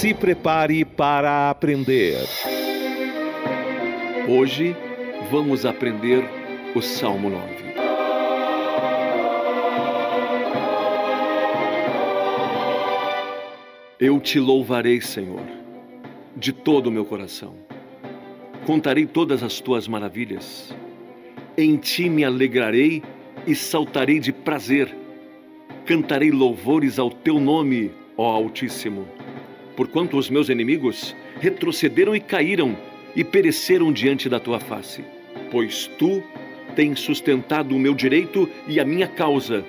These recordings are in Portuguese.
Se prepare para aprender. Hoje vamos aprender o Salmo 9. Eu te louvarei, Senhor, de todo o meu coração. Contarei todas as tuas maravilhas. Em ti me alegrarei e saltarei de prazer. Cantarei louvores ao teu nome, ó Altíssimo porquanto os meus inimigos retrocederam e caíram e pereceram diante da tua face. Pois tu tens sustentado o meu direito e a minha causa.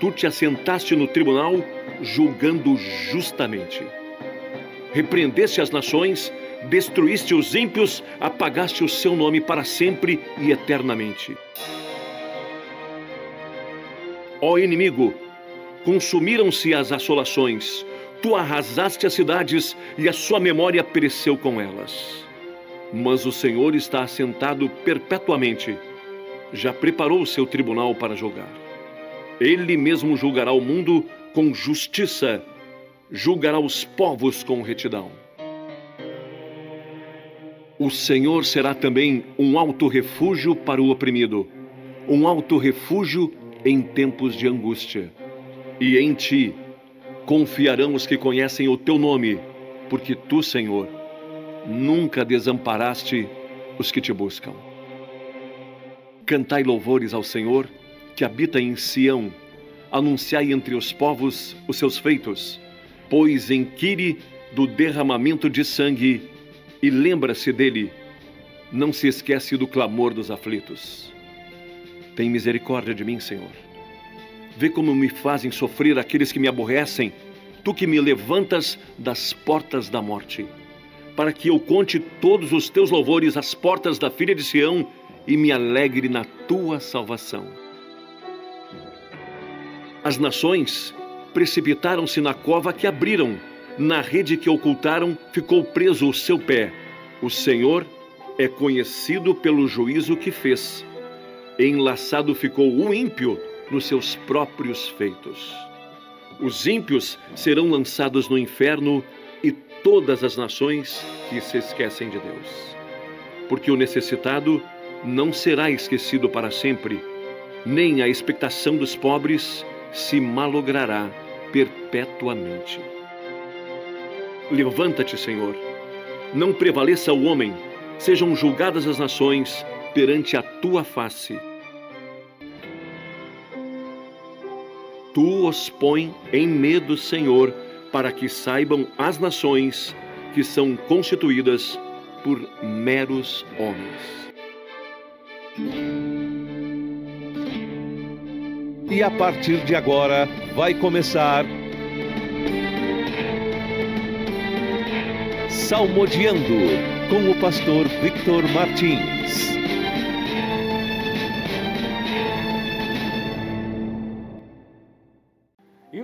Tu te assentaste no tribunal, julgando justamente. Repreendeste as nações, destruíste os ímpios, apagaste o seu nome para sempre e eternamente. Ó inimigo, consumiram-se as assolações, Tu arrasaste as cidades e a sua memória pereceu com elas. Mas o Senhor está assentado perpetuamente. Já preparou o seu tribunal para julgar. Ele mesmo julgará o mundo com justiça, julgará os povos com retidão. O Senhor será também um alto refúgio para o oprimido, um alto refúgio em tempos de angústia. E em ti Confiarão os que conhecem o teu nome, porque tu, Senhor, nunca desamparaste os que te buscam. Cantai louvores ao Senhor, que habita em Sião. Anunciai entre os povos os seus feitos, pois inquire do derramamento de sangue e lembra-se dele. Não se esquece do clamor dos aflitos. Tem misericórdia de mim, Senhor Vê como me fazem sofrer aqueles que me aborrecem, tu que me levantas das portas da morte, para que eu conte todos os teus louvores às portas da filha de Sião e me alegre na tua salvação. As nações precipitaram-se na cova que abriram, na rede que ocultaram ficou preso o seu pé. O Senhor é conhecido pelo juízo que fez. Enlaçado ficou o ímpio nos seus próprios feitos. Os ímpios serão lançados no inferno e todas as nações que se esquecem de Deus. Porque o necessitado não será esquecido para sempre, nem a expectação dos pobres se malogrará perpetuamente. Levanta-te, Senhor. Não prevaleça o homem, sejam julgadas as nações perante a tua face tu os põe em medo, Senhor, para que saibam as nações que são constituídas por meros homens. E a partir de agora vai começar Salmodiando com o pastor Victor Martins.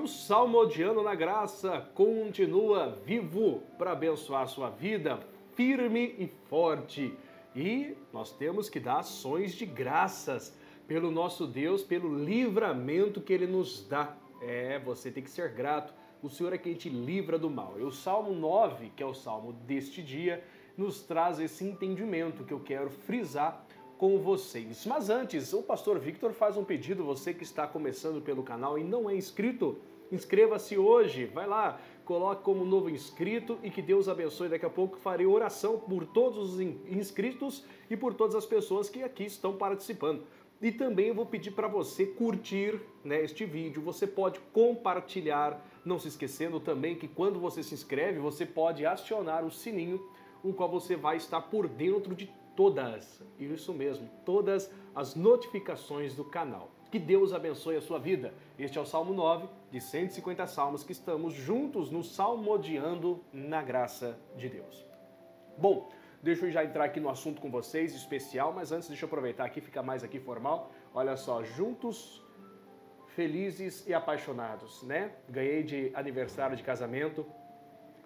Salmodiano na Graça continua vivo para abençoar sua vida, firme e forte. E nós temos que dar ações de graças pelo nosso Deus, pelo livramento que Ele nos dá. É, você tem que ser grato. O Senhor é quem te livra do mal. E o Salmo 9, que é o salmo deste dia, nos traz esse entendimento que eu quero frisar com vocês. Mas antes, o pastor Victor faz um pedido, você que está começando pelo canal e não é inscrito, Inscreva-se hoje, vai lá, coloque como novo inscrito e que Deus abençoe. Daqui a pouco farei oração por todos os inscritos e por todas as pessoas que aqui estão participando. E também eu vou pedir para você curtir né, este vídeo. Você pode compartilhar, não se esquecendo também que quando você se inscreve, você pode acionar o sininho, o qual você vai estar por dentro de todas, isso mesmo, todas as notificações do canal. Que Deus abençoe a sua vida. Este é o Salmo 9 de 150 salmos que estamos juntos no Salmodiando na graça de Deus. Bom, deixa eu já entrar aqui no assunto com vocês, especial, mas antes deixa eu aproveitar aqui, fica mais aqui formal. Olha só, juntos, felizes e apaixonados, né? Ganhei de aniversário de casamento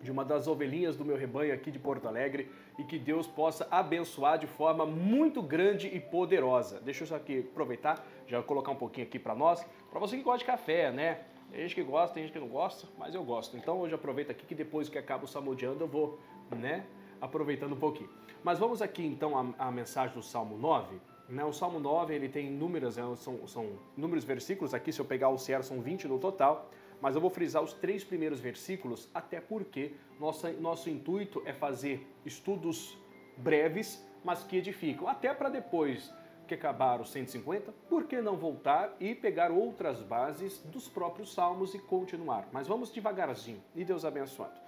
de uma das ovelhinhas do meu rebanho aqui de Porto Alegre e que Deus possa abençoar de forma muito grande e poderosa. Deixa eu só aqui aproveitar, já colocar um pouquinho aqui para nós, para você que gosta de café, né? Tem gente que gosta, tem gente que não gosta, mas eu gosto. Então hoje aproveita aqui que depois que acaba o salmodiando eu vou, né, aproveitando um pouquinho. Mas vamos aqui então à, mensagem do Salmo 9. Né? O Salmo 9 ele tem inúmeras, né, são, são inúmeros versículos, aqui se eu pegar o CR são 20 no total, mas eu vou frisar os três primeiros versículos, até porque nossa, nosso intuito é fazer estudos breves, mas que edificam, até para depois que acabar os 150, por que não voltar e pegar outras bases dos próprios salmos e continuar? Mas vamos devagarzinho e Deus abençoado.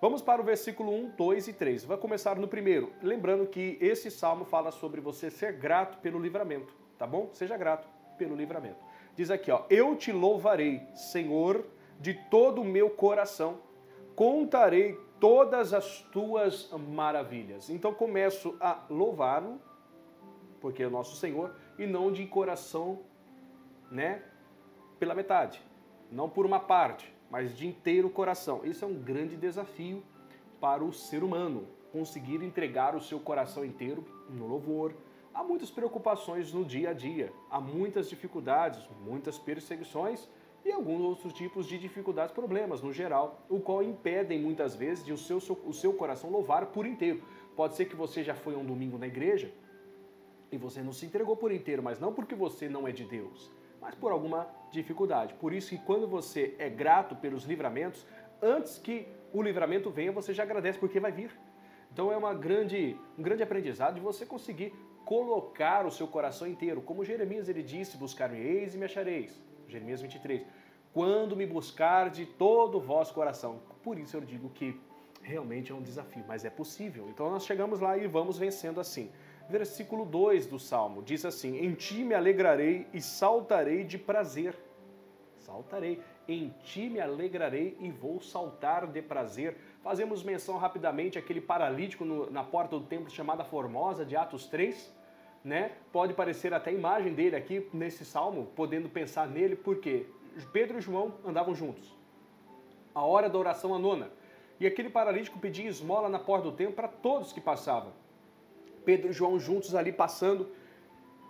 Vamos para o versículo 1, 2 e 3. Vai começar no primeiro. Lembrando que esse salmo fala sobre você ser grato pelo livramento, tá bom? Seja grato pelo livramento. Diz aqui, ó: Eu te louvarei, Senhor, de todo o meu coração. Contarei todas as tuas maravilhas. Então começo a louvá-lo porque é o nosso Senhor, e não de coração, né, pela metade, não por uma parte, mas de inteiro coração. Isso é um grande desafio para o ser humano, conseguir entregar o seu coração inteiro no louvor. Há muitas preocupações no dia a dia, há muitas dificuldades, muitas perseguições e alguns outros tipos de dificuldades, problemas no geral, o qual impedem muitas vezes de o seu, o seu coração louvar por inteiro. Pode ser que você já foi um domingo na igreja e você não se entregou por inteiro, mas não porque você não é de Deus, mas por alguma dificuldade. Por isso que quando você é grato pelos livramentos, antes que o livramento venha, você já agradece porque vai vir. Então é uma grande, um grande aprendizado de você conseguir colocar o seu coração inteiro. Como Jeremias ele disse, buscar-me-eis e me achareis. Jeremias 23. Quando me buscar de todo o vosso coração. Por isso eu digo que realmente é um desafio, mas é possível. Então nós chegamos lá e vamos vencendo assim versículo 2 do Salmo. Diz assim: Em ti me alegrarei e saltarei de prazer. Saltarei. Em ti me alegrarei e vou saltar de prazer. Fazemos menção rapidamente àquele paralítico no, na porta do templo chamada Formosa, de Atos 3. Né? Pode parecer até a imagem dele aqui nesse salmo, podendo pensar nele, porque Pedro e João andavam juntos. A hora da oração a nona. E aquele paralítico pedia esmola na porta do templo para todos que passavam. Pedro e João juntos ali passando,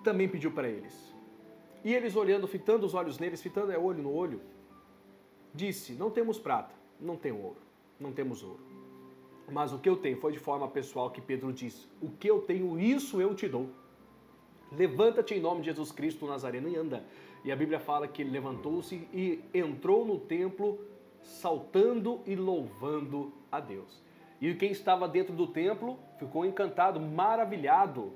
também pediu para eles. E eles olhando, fitando os olhos neles, fitando é olho no olho, disse: Não temos prata, não tem ouro, não temos ouro. Mas o que eu tenho foi de forma pessoal que Pedro disse: O que eu tenho, isso eu te dou. Levanta-te em nome de Jesus Cristo Nazareno e anda. E a Bíblia fala que ele levantou-se e entrou no templo saltando e louvando a Deus. E quem estava dentro do templo ficou encantado, maravilhado.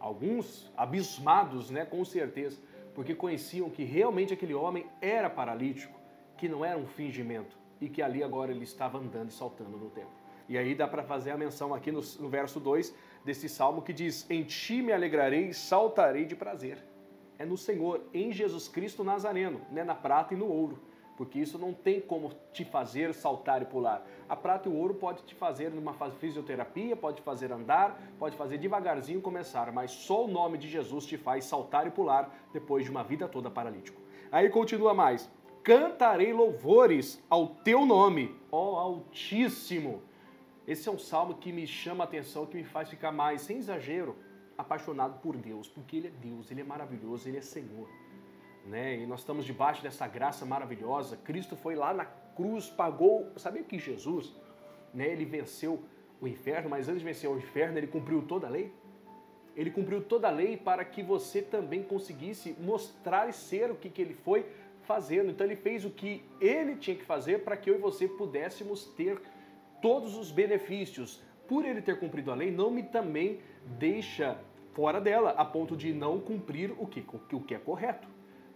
Alguns abismados, né, com certeza, porque conheciam que realmente aquele homem era paralítico, que não era um fingimento e que ali agora ele estava andando e saltando no templo. E aí dá para fazer a menção aqui no, no verso 2 desse salmo que diz: Em ti me alegrarei e saltarei de prazer. É no Senhor, em Jesus Cristo Nazareno, né, na prata e no ouro porque isso não tem como te fazer saltar e pular. A prata e o ouro pode te fazer numa fisioterapia, pode fazer andar, pode fazer devagarzinho começar, mas só o nome de Jesus te faz saltar e pular depois de uma vida toda paralítico. Aí continua mais: cantarei louvores ao teu nome, ó Altíssimo. Esse é um salmo que me chama a atenção, que me faz ficar mais, sem exagero, apaixonado por Deus, porque Ele é Deus, Ele é maravilhoso, Ele é Senhor né? E nós estamos debaixo dessa graça maravilhosa. Cristo foi lá na cruz, pagou. Sabia que Jesus, né? Ele venceu o inferno, mas antes de vencer o inferno, ele cumpriu toda a lei. Ele cumpriu toda a lei para que você também conseguisse mostrar e ser o que, que ele foi fazendo. Então ele fez o que ele tinha que fazer para que eu e você pudéssemos ter todos os benefícios. Por ele ter cumprido a lei, não me também deixa fora dela, a ponto de não cumprir o que, o que é correto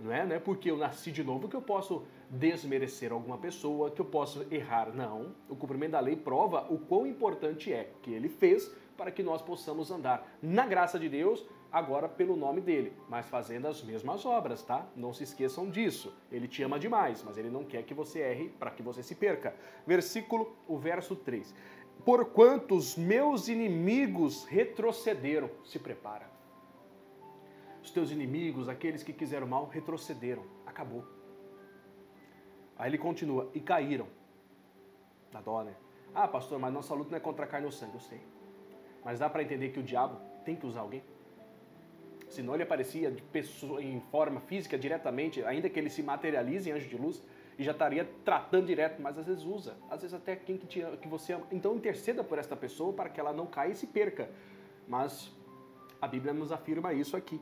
não é, não é porque eu nasci de novo que eu posso desmerecer alguma pessoa, que eu posso errar. Não. O cumprimento da lei prova o quão importante é que ele fez para que nós possamos andar na graça de Deus, agora pelo nome dele, mas fazendo as mesmas obras, tá? Não se esqueçam disso. Ele te ama demais, mas ele não quer que você erre para que você se perca. Versículo, o verso 3. Porquanto os meus inimigos retrocederam, se prepara. Os teus inimigos, aqueles que quiseram mal, retrocederam. Acabou. Aí ele continua, e caíram. Dá dó, né? Ah, pastor, mas nossa luta não é contra a carne ou sangue, eu sei. Mas dá para entender que o diabo tem que usar alguém? Senão ele aparecia de pessoa, em forma física diretamente, ainda que ele se materialize em anjo de luz, e já estaria tratando direto, mas às vezes usa, às vezes até quem que, te, que você ama. Então interceda por esta pessoa para que ela não caia e se perca. Mas a Bíblia nos afirma isso aqui.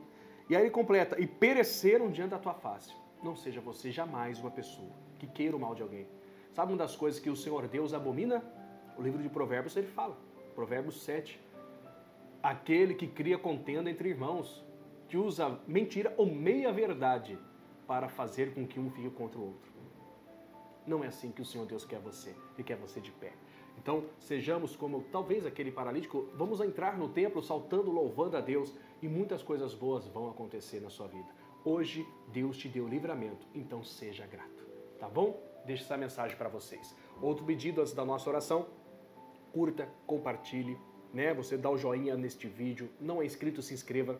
E aí ele completa: e pereceram diante da tua face. Não seja você jamais uma pessoa que queira o mal de alguém. Sabe uma das coisas que o Senhor Deus abomina? O livro de Provérbios ele fala, Provérbios 7. Aquele que cria contenda entre irmãos, que usa mentira ou meia-verdade para fazer com que um fique contra o outro. Não é assim que o Senhor Deus quer você, e quer você de pé. Então, sejamos como talvez aquele paralítico, vamos entrar no templo saltando, louvando a Deus e muitas coisas boas vão acontecer na sua vida. Hoje, Deus te deu livramento, então seja grato, tá bom? Deixe essa mensagem para vocês. Outro pedido antes da nossa oração, curta, compartilhe, né? Você dá o joinha neste vídeo, não é inscrito, se inscreva.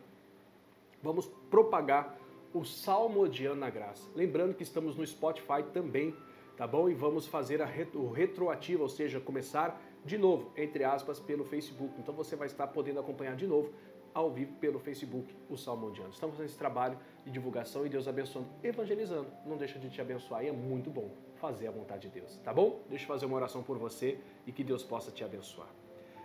Vamos propagar o Salmo Odiando na Graça. Lembrando que estamos no Spotify também, tá bom? E vamos fazer retro, o retroativo, ou seja, começar de novo, entre aspas, pelo Facebook. Então você vai estar podendo acompanhar de novo ao vivo pelo Facebook o Salmo Odiando. Estamos nesse trabalho de divulgação e Deus abençoando, evangelizando. Não deixa de te abençoar e é muito bom fazer a vontade de Deus, tá bom? Deixa eu fazer uma oração por você e que Deus possa te abençoar.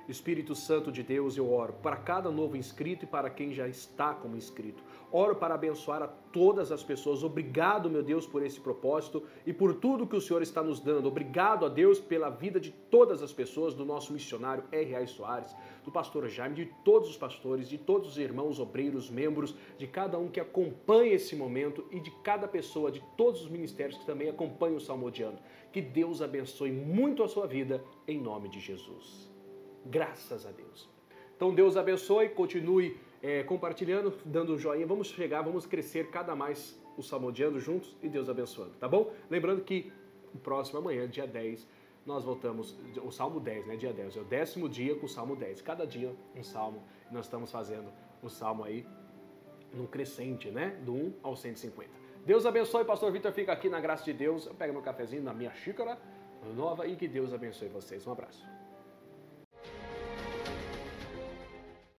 Espírito Santo de Deus, eu oro para cada novo inscrito e para quem já está como inscrito. Oro para abençoar a todas as pessoas. Obrigado, meu Deus, por esse propósito e por tudo que o Senhor está nos dando. Obrigado a Deus pela vida de todas as pessoas, do nosso missionário R.A. Soares, do pastor Jaime, de todos os pastores, de todos os irmãos obreiros, membros, de cada um que acompanha esse momento e de cada pessoa, de todos os ministérios que também acompanham o Salmodiano. Que Deus abençoe muito a sua vida, em nome de Jesus. Graças a Deus. Então Deus abençoe, continue é, compartilhando, dando joinha. Vamos chegar, vamos crescer cada mais o Salmodiando juntos e Deus abençoando, tá bom? Lembrando que próximo amanhã, dia 10, nós voltamos, o Salmo 10, né? Dia 10, é o décimo dia com o Salmo 10. Cada dia um salmo. Nós estamos fazendo o salmo aí no crescente, né? Do 1 ao 150. Deus abençoe, pastor Vitor fica aqui na graça de Deus. Eu pego meu cafezinho na minha xícara nova e que Deus abençoe vocês. Um abraço.